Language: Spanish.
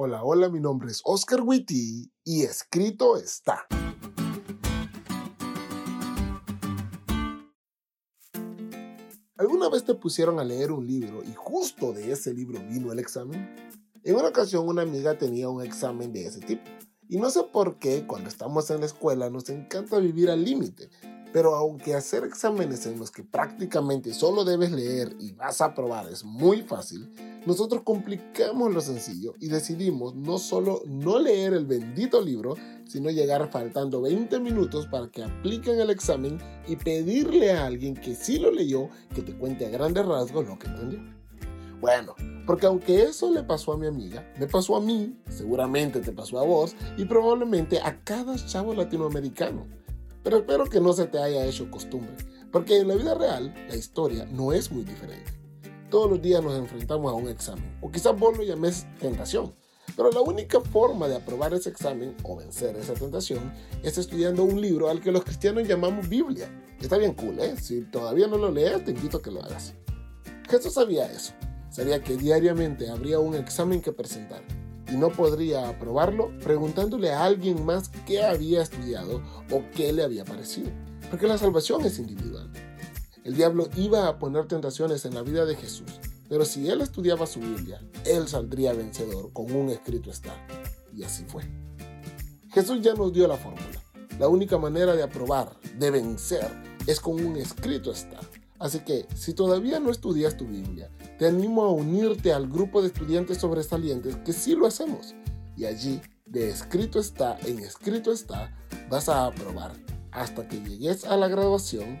Hola, hola, mi nombre es Oscar Witty y escrito está. ¿Alguna vez te pusieron a leer un libro y justo de ese libro vino el examen? En una ocasión una amiga tenía un examen de ese tipo. Y no sé por qué cuando estamos en la escuela nos encanta vivir al límite, pero aunque hacer exámenes en los que prácticamente solo debes leer y vas a probar es muy fácil, nosotros complicamos lo sencillo y decidimos no solo no leer el bendito libro, sino llegar faltando 20 minutos para que apliquen el examen y pedirle a alguien que sí lo leyó que te cuente a grandes rasgos lo que entendió. Bueno, porque aunque eso le pasó a mi amiga, me pasó a mí, seguramente te pasó a vos y probablemente a cada chavo latinoamericano. Pero espero que no se te haya hecho costumbre, porque en la vida real la historia no es muy diferente. Todos los días nos enfrentamos a un examen, o quizás vos lo llames tentación, pero la única forma de aprobar ese examen o vencer esa tentación es estudiando un libro al que los cristianos llamamos Biblia. Está bien cool, ¿eh? Si todavía no lo lees, te invito a que lo hagas. Jesús sabía eso. Sabía que diariamente habría un examen que presentar y no podría aprobarlo preguntándole a alguien más qué había estudiado o qué le había parecido. Porque la salvación es individual. El diablo iba a poner tentaciones en la vida de Jesús, pero si él estudiaba su Biblia, él saldría vencedor con un escrito está. Y así fue. Jesús ya nos dio la fórmula. La única manera de aprobar, de vencer, es con un escrito está. Así que, si todavía no estudias tu Biblia, te animo a unirte al grupo de estudiantes sobresalientes que sí lo hacemos. Y allí, de escrito está en escrito está, vas a aprobar hasta que llegues a la graduación